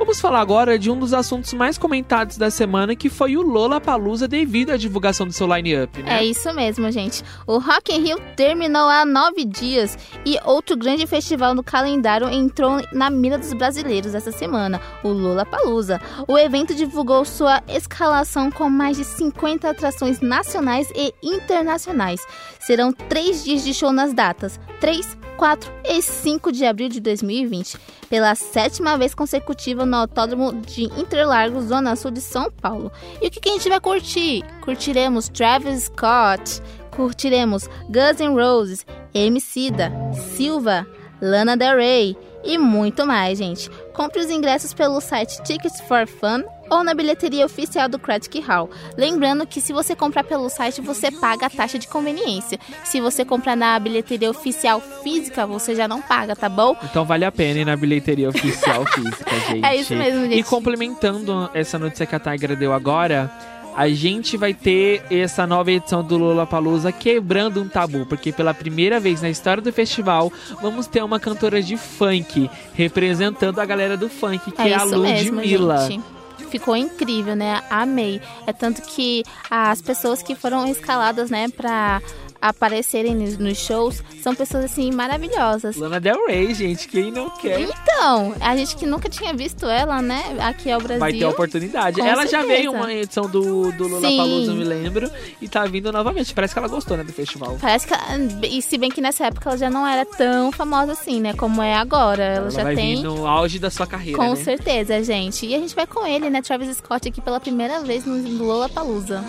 Vamos falar agora de um dos assuntos mais comentados da semana, que foi o Lollapalooza devido à divulgação do seu line-up, né? É isso mesmo, gente. O Rock in Rio terminou há nove dias e outro grande festival no calendário entrou na mira dos brasileiros essa semana, o Lollapalooza. O evento divulgou sua escalação com mais de 50 atrações nacionais e internacionais. Serão três dias de show nas datas 3, 4 e 5 de abril de 2020, pela sétima vez consecutiva no Autódromo de Interlagos, Zona Sul de São Paulo. E o que, que a gente vai curtir? Curtiremos Travis Scott, curtiremos Guns N' Roses, Emicida, Silva, Lana Del Rey e muito mais, gente. Compre os ingressos pelo site Tickets for Fun ou na bilheteria oficial do Critic Hall. Lembrando que se você comprar pelo site, você paga a taxa de conveniência. Se você comprar na bilheteria oficial física, você já não paga, tá bom? Então vale a pena ir na bilheteria oficial física, gente. É isso mesmo, gente. E complementando essa notícia que a Tigra deu agora, a gente vai ter essa nova edição do Lollapalooza quebrando um tabu, porque pela primeira vez na história do festival, vamos ter uma cantora de funk representando a galera do funk, que é, a isso mesmo, Ludmilla. gente. Ficou incrível, né? Amei. É tanto que as pessoas que foram escaladas, né, pra aparecerem nos, shows são pessoas assim maravilhosas. Lana Del Rey, gente, quem não quer Então, a gente que nunca tinha visto ela, né, aqui ao Brasil. vai ter a oportunidade. Com ela já certeza. veio uma edição do, do Sim. eu me lembro, e tá vindo novamente. Parece que ela gostou, né, do festival. Parece que, ela- e se bem que nessa época ela já não era tão famosa assim, né, como é agora. Ela, Ela já vai tem vir no auge da sua carreira, Com né? certeza, gente. E a gente vai com ele, né? Travis Scott aqui pela primeira vez no Lollapalooza.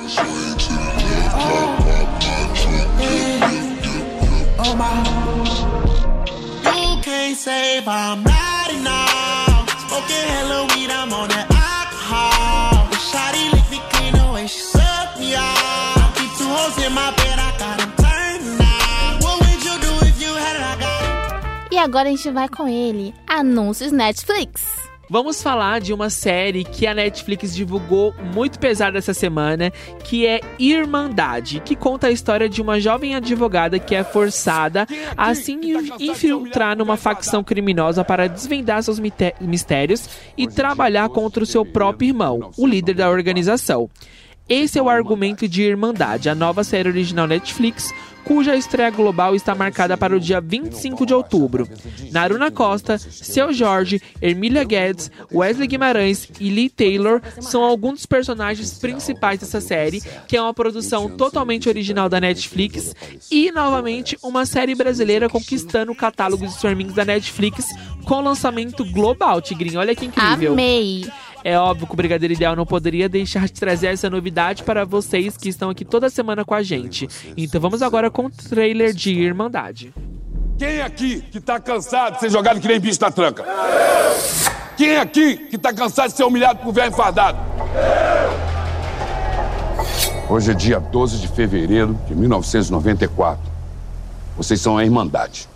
Oh E agora a gente vai com ele. Anúncios Netflix. Vamos falar de uma série que a Netflix divulgou muito pesada essa semana, que é Irmandade, que conta a história de uma jovem advogada que é forçada a se in- infiltrar numa facção criminosa para desvendar seus mistérios e trabalhar contra o seu próprio irmão, o líder da organização. Esse é o argumento de Irmandade, a nova série original Netflix, cuja estreia global está marcada para o dia 25 de outubro. Naruna Costa, Seu Jorge, Emília Guedes, Wesley Guimarães e Lee Taylor são alguns dos personagens principais dessa série, que é uma produção totalmente original da Netflix e, novamente, uma série brasileira conquistando o catálogo de streamings da Netflix com lançamento global, Tigrinho. Olha que incrível. Amei. É óbvio que o Brigadeiro Ideal não poderia deixar de trazer essa novidade para vocês que estão aqui toda semana com a gente. Então vamos agora com o trailer de Irmandade. Quem aqui que tá cansado de ser jogado que nem bicho na tranca? Quem aqui que tá cansado de ser humilhado por velho enfardado? Hoje é dia 12 de fevereiro de 1994. Vocês são a Irmandade.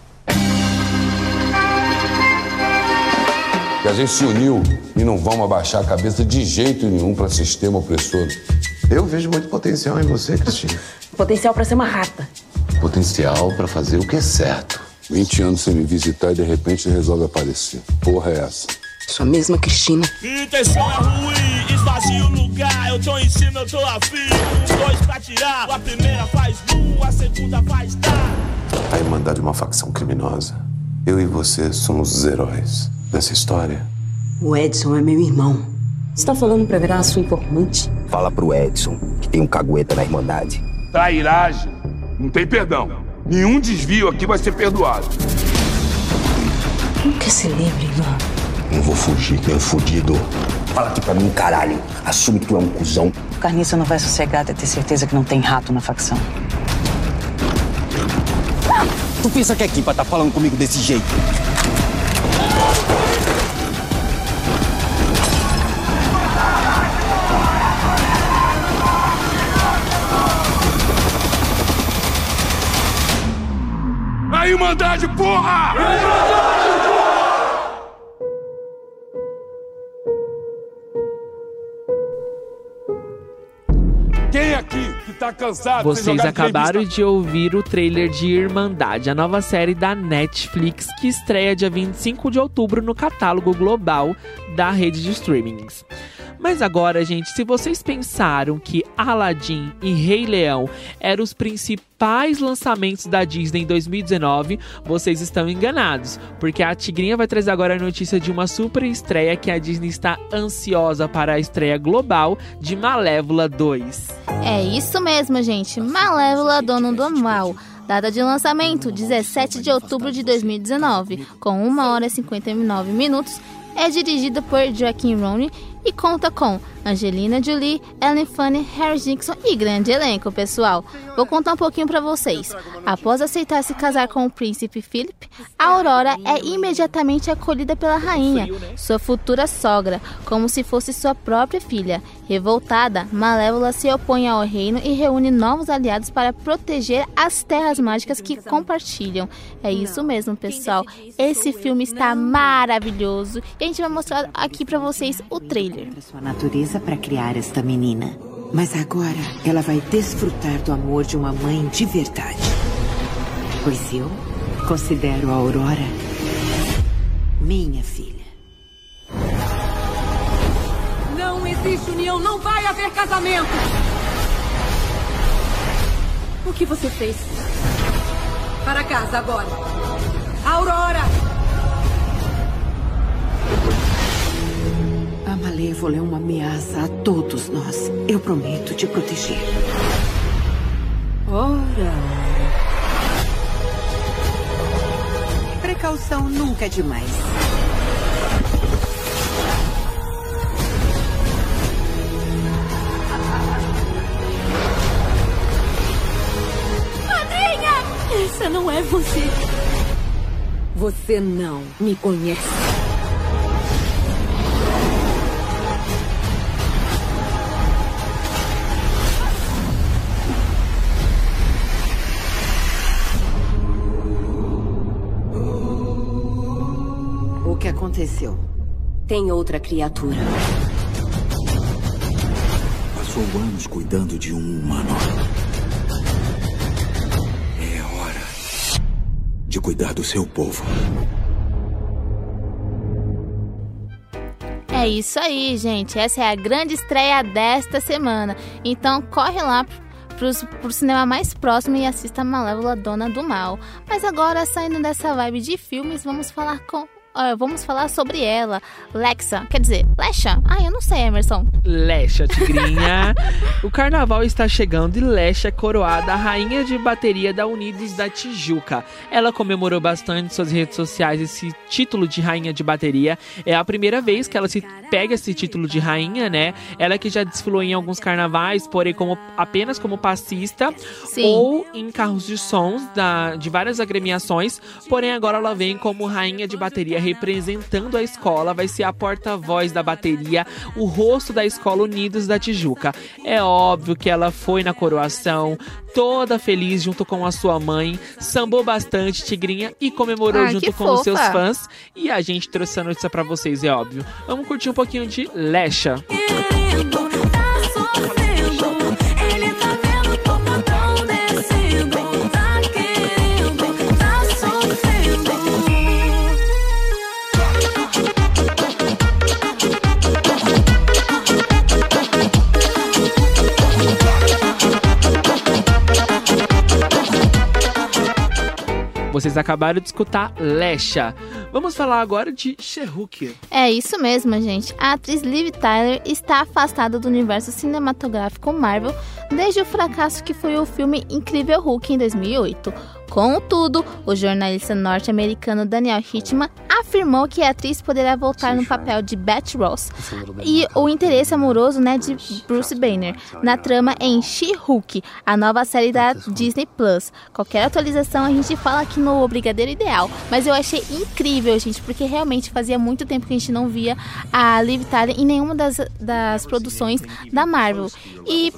Que a gente se uniu e não vamos abaixar a cabeça de jeito nenhum para sistema opressor. Eu vejo muito potencial em você, Cristina. Potencial pra ser uma rata. Potencial para fazer o que é certo. 20 anos sem me visitar e de repente resolve aparecer. Porra é essa? Sua mesma Cristina. Intenção é ruim, esvazia o lugar. Eu tô em cima, eu tô afim. Um, dois pra tirar. A primeira faz boom, a segunda faz tá. A Irmandade é uma facção criminosa. Eu e você somos os heróis dessa história. O Edson é meu irmão. Você tá falando pra virar a sua informante? Fala pro Edson que tem um cagueta na Irmandade. Trairagem. Não tem perdão. Nenhum desvio aqui vai ser perdoado. Nunca se livre, irmão. Não vou fugir, um fudido. Fala aqui pra mim, caralho. Assume que tu é um cuzão. O carniça não vai sossegar até ter certeza que não tem rato na facção. Tu pensa que é aqui pra tá falando comigo desse jeito? A Irmandade, porra! Quem aqui que tá cansado de Vocês bicho acabaram de ouvir o trailer de Irmandade, a nova série da Netflix que estreia dia 25 de outubro no catálogo global da rede de streamings. Mas agora, gente, se vocês pensaram que Aladdin e Rei Leão eram os principais lançamentos da Disney em 2019, vocês estão enganados, porque a Tigrinha vai trazer agora a notícia de uma super estreia que a Disney está ansiosa para a estreia global de Malévola 2. É isso mesmo, gente. Malévola, Dono do Mal. Data de lançamento: 17 de outubro de 2019, com 1 hora e 59 minutos. É dirigida por Joaquim Rooney e conta com Angelina Jolie, Ellen Fanny, Harry Dixon e grande elenco, pessoal. Vou contar um pouquinho para vocês. Após aceitar se casar com o príncipe Philip, a Aurora é imediatamente acolhida pela rainha, sua futura sogra, como se fosse sua própria filha. Revoltada, Malévola se opõe ao reino e reúne novos aliados para proteger as terras mágicas que compartilham. É isso mesmo, pessoal. Esse filme está maravilhoso e a gente vai mostrar aqui para vocês o trailer. Sua natureza para criar esta menina. Mas agora ela vai desfrutar do amor de uma mãe de verdade. Pois eu considero a Aurora minha filha. Existe união, não vai haver casamento! O que você fez? Para casa agora! Aurora! A Malévola é uma ameaça a todos nós. Eu prometo te proteger. Ora. Precaução nunca é demais. Essa não é você. Você não me conhece. O que aconteceu? Tem outra criatura. Passou anos cuidando de um humano. De cuidar do seu povo. É isso aí, gente. Essa é a grande estreia desta semana. Então corre lá pros, pro cinema mais próximo e assista a Malévola Dona do Mal. Mas agora, saindo dessa vibe de filmes, vamos falar com. Ó, vamos falar sobre ela, Lexa. Quer dizer, Lexa? Ah, eu não sei, Emerson. Lecha, tigrinha. o carnaval está chegando e Lecha é coroada a rainha de bateria da Unidos da Tijuca. Ela comemorou bastante suas redes sociais esse título de rainha de bateria. É a primeira vez que ela se pega esse título de rainha, né? Ela que já desfilou em alguns carnavais, porém como, apenas como passista Sim. ou em carros de sons da, de várias agremiações. Porém agora ela vem como rainha de bateria representando a escola, vai ser a porta-voz da bateria, o rosto da escola Unidos da Tijuca. É óbvio que ela foi na coroação, toda feliz junto com a sua mãe, sambou bastante, Tigrinha, e comemorou Ah, junto com os seus fofa. fãs. E a gente trouxe a notícia pra vocês, é óbvio. Vamos curtir um pouquinho de Lecha. Ele Vocês acabaram de escutar Lecha. Vamos falar agora de Shehuk. É isso mesmo, gente. A atriz Liv Tyler está afastada do universo cinematográfico Marvel desde o fracasso que foi o filme Incrível Hulk em 2008. Contudo, o jornalista norte-americano Daniel Hitman afirmou que a atriz poderá voltar no papel de Betty Ross e o interesse amoroso né, de Bruce Banner na trama em She-Hulk, a nova série da Disney Plus. Qualquer atualização a gente fala aqui no Brigadeiro Ideal, mas eu achei incrível, gente, porque realmente fazia muito tempo que a gente não via a Liv Tyler em nenhuma das, das produções da Marvel. E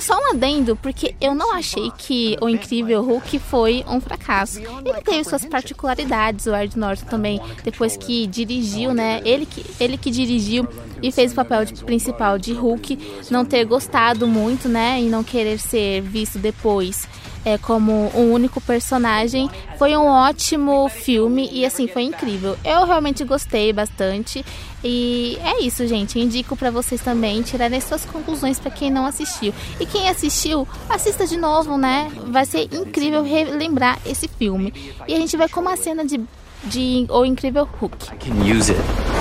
só um adendo, porque eu não achei que o Incrível Hulk foi um fracasso. Ele teve suas particularidades, o Ed Norton também, depois que dirigiu, né? Ele que, ele que dirigiu e fez o papel de- principal de Hulk, não ter gostado muito, né? E não querer ser visto depois é, como um único personagem. Foi um ótimo filme e assim, foi incrível. Eu realmente gostei bastante. E é isso, gente. Indico pra vocês também tirarem suas conclusões pra quem não assistiu. E quem assistiu, assista de novo, né? Vai ser incrível relembrar esse filme. E a gente vai com uma cena de, de O Incrível Hulk. can use it.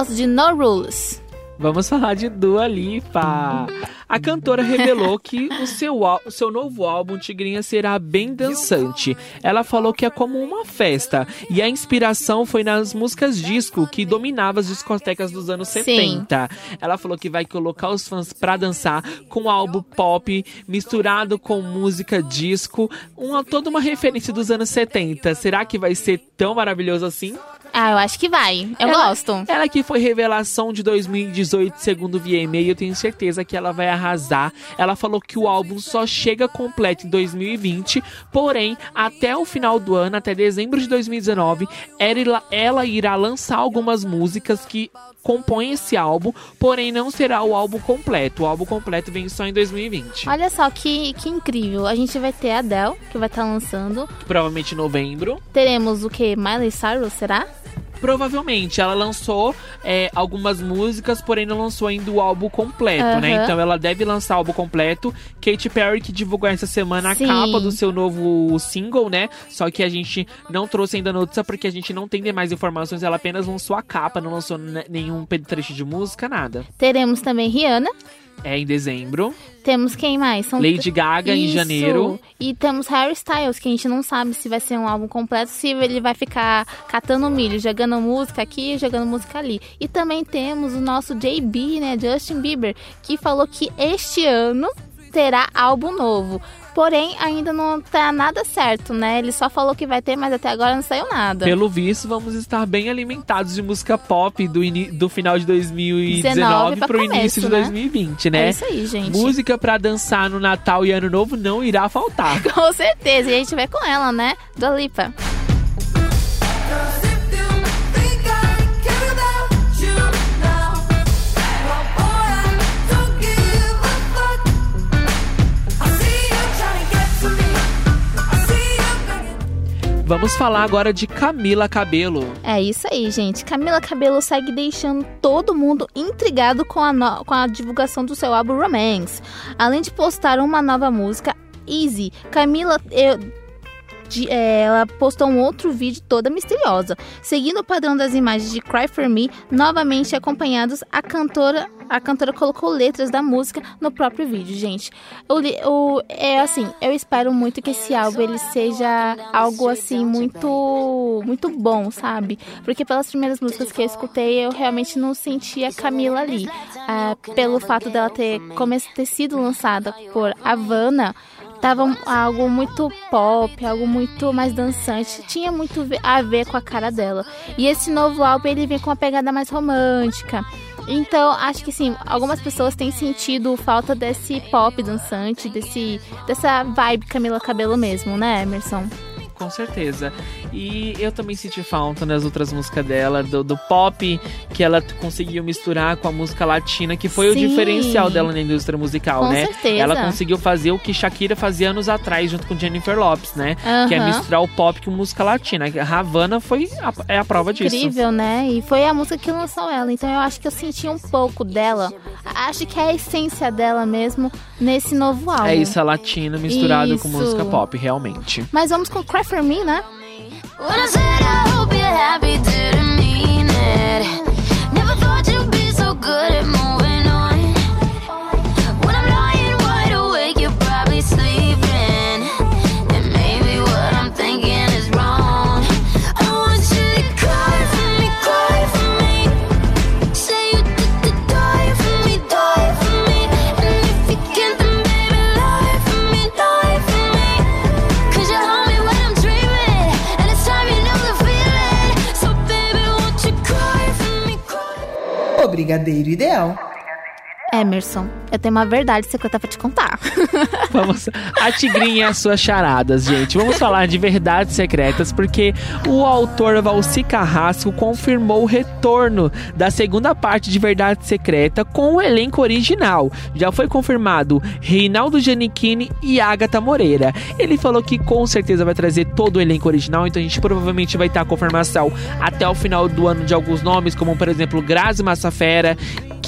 Gosto de No Rules. Vamos falar de Dua Lipa. A cantora revelou que o seu, o seu novo álbum Tigrinha será bem dançante. Ela falou que é como uma festa e a inspiração foi nas músicas disco que dominavam as discotecas dos anos Sim. 70. Ela falou que vai colocar os fãs pra dançar com álbum pop misturado com música disco, uma toda uma referência dos anos 70. Será que vai ser tão maravilhoso assim? Ah, eu acho que vai. Eu Ela- gosto. Ela que foi revelação de 2018, segundo o VMA, eu tenho certeza que ela vai arrasar. Ela falou que o álbum só chega completo em 2020, porém, até o final do ano, até dezembro de 2019, ela, ela irá lançar algumas músicas que compõem esse álbum, porém não será o álbum completo. O álbum completo vem só em 2020. Olha só que, que incrível. A gente vai ter a Adele, que vai estar lançando. Provavelmente em novembro. Teremos o que? Miley Cyrus, será? Provavelmente, ela lançou é, algumas músicas, porém não lançou ainda o álbum completo, né? Aham. Então ela deve lançar o álbum completo. Katy Perry que divulgou essa semana Sim. a capa do seu novo single, né? Só que a gente não trouxe ainda notícia porque a gente não tem demais informações. Ela apenas lançou a capa, não lançou ne- nenhum trecho de música, nada. Teremos também Rihanna. É em dezembro. Temos quem mais? São Lady Gaga em Isso. janeiro. E temos Harry Styles, que a gente não sabe se vai ser um álbum completo, se ele vai ficar catando milho, jogando música aqui, jogando música ali. E também temos o nosso JB, né, Justin Bieber, que falou que este ano terá álbum novo. Porém, ainda não tá nada certo, né? Ele só falou que vai ter, mas até agora não saiu nada. Pelo visto, vamos estar bem alimentados de música pop do, do final de 2019 19 pra pro começo, início de né? 2020, né? É isso aí, gente. Música pra dançar no Natal e Ano Novo não irá faltar. Com certeza. E a gente vai com ela, né? Do Lipa. Vamos falar agora de Camila Cabelo. É isso aí, gente. Camila Cabello segue deixando todo mundo intrigado com a, no- com a divulgação do seu álbum Romance. Além de postar uma nova música, Easy, Camila. eu- de- é, ela postou um outro vídeo toda misteriosa. Seguindo o padrão das imagens de Cry For Me, novamente acompanhados, a cantora, a cantora colocou letras da música no próprio vídeo, gente. O, o- é assim, eu espero muito que esse álbum ele seja algo assim muito muito bom, sabe? Porque pelas primeiras músicas que eu escutei, eu realmente não senti a Camila ali. Ah, pelo fato dela ter, ter sido lançada por Havana, tava algo muito pop, algo muito mais dançante, tinha muito a ver com a cara dela. E esse novo álbum ele vem com uma pegada mais romântica. Então, acho que sim, algumas pessoas têm sentido falta desse pop dançante, desse dessa vibe Camila Cabelo mesmo, né, Emerson? Com certeza. E eu também senti falta nas outras músicas dela, do, do pop que ela conseguiu misturar com a música latina, que foi o Sim. diferencial dela na indústria musical, Com né? certeza. Ela conseguiu fazer o que Shakira fazia anos atrás, junto com Jennifer Lopes, né? Que é misturar o pop com música latina. A Havana foi a, é a prova disso. Incrível, né? E foi a música que lançou ela. Então eu acho que eu senti um pouco dela. Acho que é a essência dela mesmo nesse novo álbum. É isso, a latina misturado com Isso. música pop, realmente. Mas vamos com Cry For Me, né? When Brigadeiro Ideal. Emerson, eu tenho uma verdade secreta pra te contar. Vamos. A Tigrinha e as suas charadas, gente. Vamos falar de verdades secretas, porque o autor Valci Carrasco confirmou o retorno da segunda parte de Verdade Secreta com o elenco original. Já foi confirmado Reinaldo Giannichini e Agatha Moreira. Ele falou que com certeza vai trazer todo o elenco original, então a gente provavelmente vai ter a confirmação até o final do ano de alguns nomes, como por exemplo Grazi Massafera,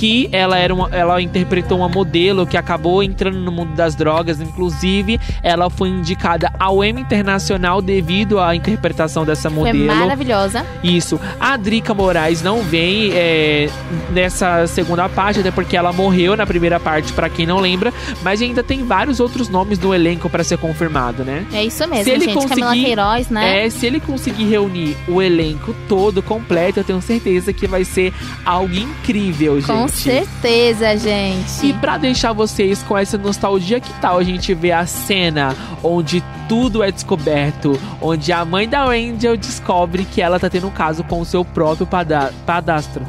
que ela era uma, ela interpretou uma modelo que acabou entrando no mundo das drogas, inclusive ela foi indicada ao Emmy Internacional devido à interpretação dessa modelo. Foi maravilhosa. Isso. A Drica Moraes não vem é, nessa segunda parte, até porque ela morreu na primeira parte, para quem não lembra, mas ainda tem vários outros nomes no elenco para ser confirmado, né? É isso mesmo, gente. Camila Queiroz, né? É, se ele conseguir reunir o elenco todo completo, eu tenho certeza que vai ser algo incrível, gente. Com certeza, gente. E pra deixar vocês com essa nostalgia, que tal a gente ver a cena onde tudo é descoberto, onde a mãe da Angel descobre que ela tá tendo um caso com o seu próprio pada padastro.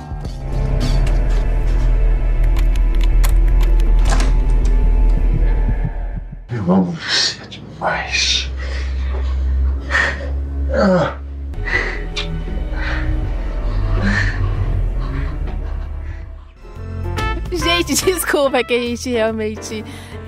Eu amo você demais. Ah. Gente, desculpa é que a gente realmente.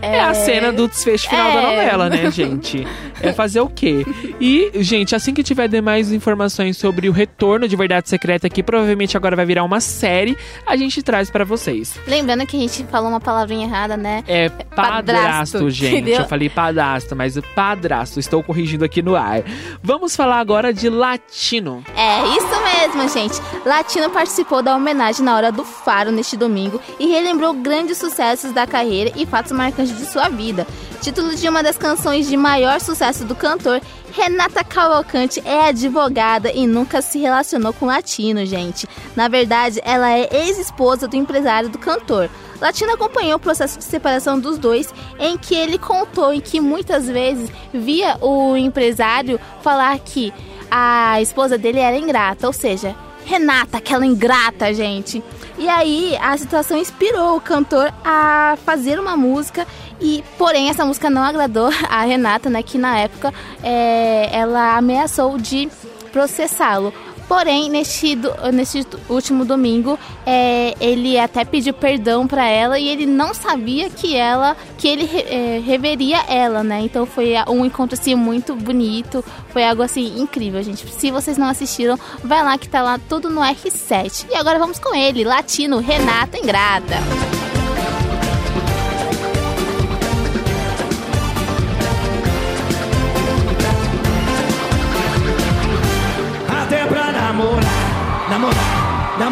É, a cena do desfecho final da É. novela, né, gente? É fazer o quê? E, gente, assim que tiver demais informações sobre o retorno de Verdade Secreta, que provavelmente agora vai virar uma série, a gente traz pra vocês. Lembrando que a gente falou uma palavrinha errada, né? É padrasto, padrasto, gente. entendeu? Eu falei padrasto, mas padrasto. Estou corrigindo aqui no ar. Vamos falar agora de latino. É isso mesmo, gente. Latino participou da homenagem na Hora do Faro neste domingo e relembrou grandes sucessos da carreira e fatos marcantes de sua vida. Título de uma das canções de maior sucesso do cantor, Renata Cavalcante é advogada e nunca se relacionou com Latino, gente. Na verdade, ela é ex-esposa do empresário do cantor. Latino acompanhou o processo de separação dos dois, em que ele contou em que muitas vezes via o empresário falar que a esposa dele era ingrata, ou seja, Renata, aquela ingrata, gente. E aí a situação inspirou o cantor a fazer uma música e, porém, essa música não agradou a Renata, né? Que na época é, ela ameaçou de processá-lo. Porém, neste, do- neste último domingo, é, ele até pediu perdão pra ela e ele não sabia que ela, que ele é, reveria ela, né? Então foi um encontro assim muito bonito, foi algo assim incrível, gente. Se vocês não assistiram, vai lá que tá lá tudo no R7. E agora vamos com ele, latino, Renata Ingrata.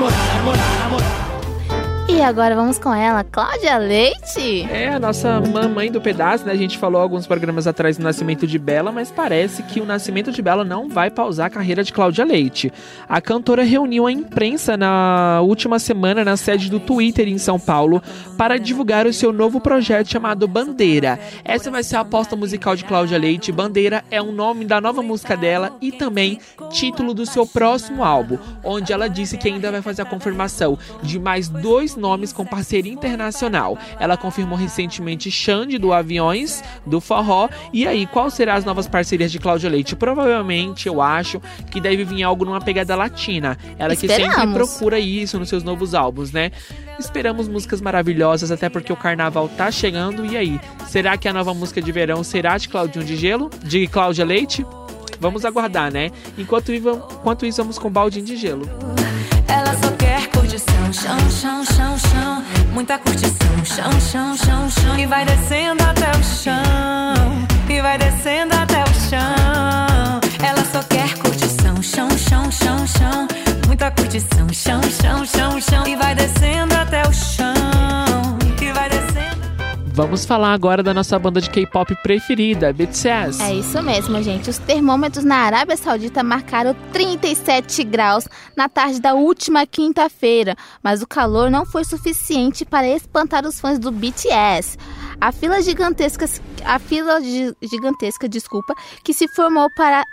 Namorar, namorar, namorar. E agora vamos com ela, Cláudia Leite. É a nossa mamãe do pedaço, né? A gente falou alguns programas atrás do nascimento de Bela, mas parece que o nascimento de Bela não vai pausar a carreira de Cláudia Leite. A cantora reuniu a imprensa na última semana na sede do Twitter em São Paulo para divulgar o seu novo projeto chamado Bandeira. Essa vai ser a aposta musical de Cláudia Leite. Bandeira é o nome da nova música dela e também título do seu próximo álbum, onde ela disse que ainda vai fazer a confirmação de mais dois nomes com parceria internacional. Ela confirmou recentemente Xande do Aviões, do Forró. E aí, qual serão as novas parcerias de Cláudia Leite? Provavelmente, eu acho que deve vir algo numa pegada latina. Ela que sempre Esperamos. procura isso nos seus novos álbuns, né? Esperamos músicas maravilhosas, até porque o carnaval tá chegando. E aí, será que a nova música de verão será de Claudinho de Gelo? De Cláudia Leite? Vamos aguardar, né? Enquanto, enquanto isso, vamos com baldinho de gelo. Ela só quer chão, chão, chão, chão. Muita curtição, chão, chão, chão, chão. E vai descendo até o chão. E vai descendo até o chão. Ela só quer curtição, chão, chão, chão, chão. Muita curtição, chão, chão, chão, chão. E vai descendo até o chão. Vamos falar agora da nossa banda de K-pop preferida, BTS. É isso mesmo, gente. Os termômetros na Arábia Saudita marcaram 37 graus na tarde da última quinta-feira, mas o calor não foi suficiente para espantar os fãs do BTS. A fila gigantesca, a fila gi- gigantesca, desculpa, que se formou para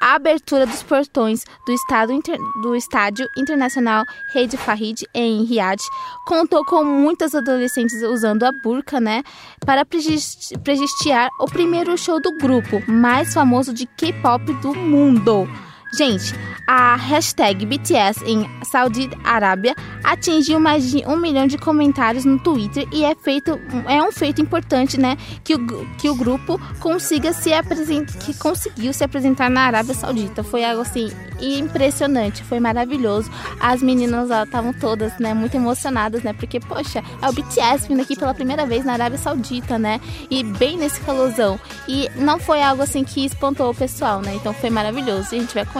a abertura dos portões do, estado inter- do Estádio Internacional Reid Farid em Riyadh contou com muitas adolescentes usando a burca, né, para prestigiar o primeiro show do grupo mais famoso de K-pop do mundo. Gente, a hashtag BTS em Saudi Arábia atingiu mais de um milhão de comentários no Twitter e é feito é um feito importante, né, que o, que o grupo consiga se apresentar, que conseguiu se apresentar na Arábia Saudita. Foi algo assim impressionante, foi maravilhoso. As meninas estavam todas, né, muito emocionadas, né, porque poxa, é o BTS vindo aqui pela primeira vez na Arábia Saudita, né, e bem nesse calorzão. E não foi algo assim que espantou o pessoal, né? Então foi maravilhoso. A gente vai com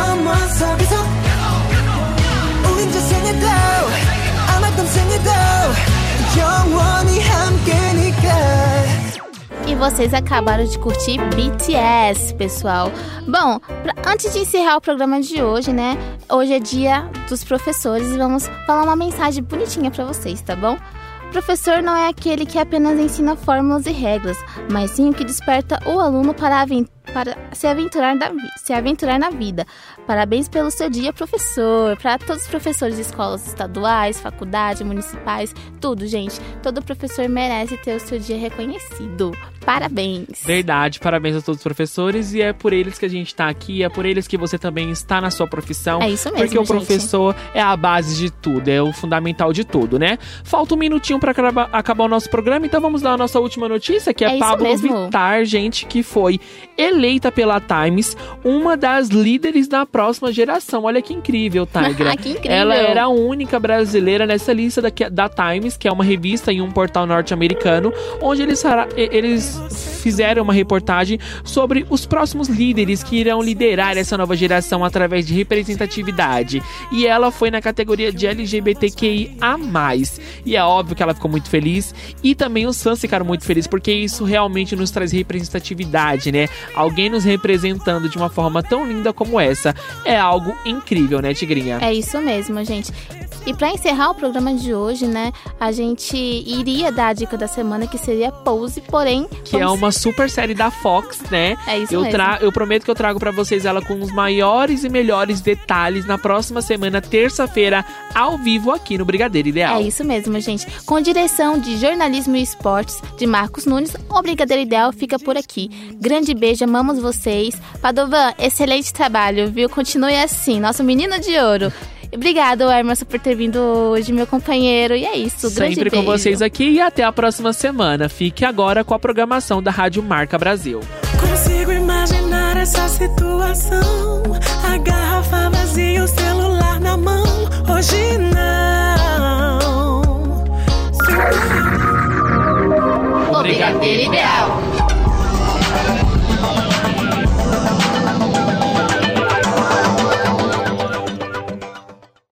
기를 넘어서 계속 우린 저생에도 아마도 생에도 영원히 함께니까 E vocês acabaram de curtir BTS, pessoal. Bom, pra- antes de encerrar o programa de hoje, né? Hoje é dia dos professores e vamos falar uma mensagem bonitinha pra vocês, tá bom? Professor não é aquele que apenas ensina fórmulas e regras, mas sim o que desperta o aluno para, para se, aventurar da se aventurar na vida. Parabéns pelo seu dia, professor. Para todos os professores de escolas estaduais, faculdades, municipais, tudo, gente. Todo professor merece ter o seu dia reconhecido. Parabéns. Verdade, parabéns a todos os professores e é por eles que a gente tá aqui, é por eles que você também está na sua profissão. É isso mesmo, Porque o gente. professor é a base de tudo, é o fundamental de tudo, né? Falta um minutinho pra acabar, o nosso programa, então vamos dar a nossa última notícia, que é, É Pablo. Vittar, gente, que foi eleita pela Times uma das líderes da próxima geração. Olha que incrível, Tigra. Que incrível. Ela era a única brasileira nessa lista da, da Times, que é uma revista e um portal norte-americano, onde eles, fará- e- fizeram uma reportagem sobre os próximos líderes que irão liderar essa nova geração através de representatividade. E ela foi na categoria de LGBTQIA+. E é óbvio que ela ficou muito feliz. E também os fãs ficaram muito felizes, porque isso realmente nos traz representatividade, né? Alguém nos representando de uma forma tão linda como essa. É algo incrível, né, Tigrinha? É isso mesmo, gente. E pra encerrar o programa de hoje, né, a gente iria dar a dica da semana que seria Pose, porém. Que é uma super série da Fox, né? É isso eu mesmo. Eu prometo que eu trago pra vocês ela com os maiores e melhores detalhes na próxima semana, terça-feira, ao vivo aqui no Brigadeiro Ideal. É isso mesmo, gente. Com direção de jornalismo e esportes de Marcos Nunes, o Brigadeiro Ideal fica por aqui. Grande beijo, amamos vocês. Padovan, excelente trabalho, viu? Continue assim, nosso menino de ouro. Obrigado, Emerson, por ter vindo hoje, meu companheiro. E é isso, grande Sempre com beijo. vocês aqui e até a próxima semana. Fique agora com a programação da Rádio Marca Brasil. Consigo imaginar essa situação. A garrafa vazia, e o celular na mão. Hoje não. O Brigadeiro Ideal.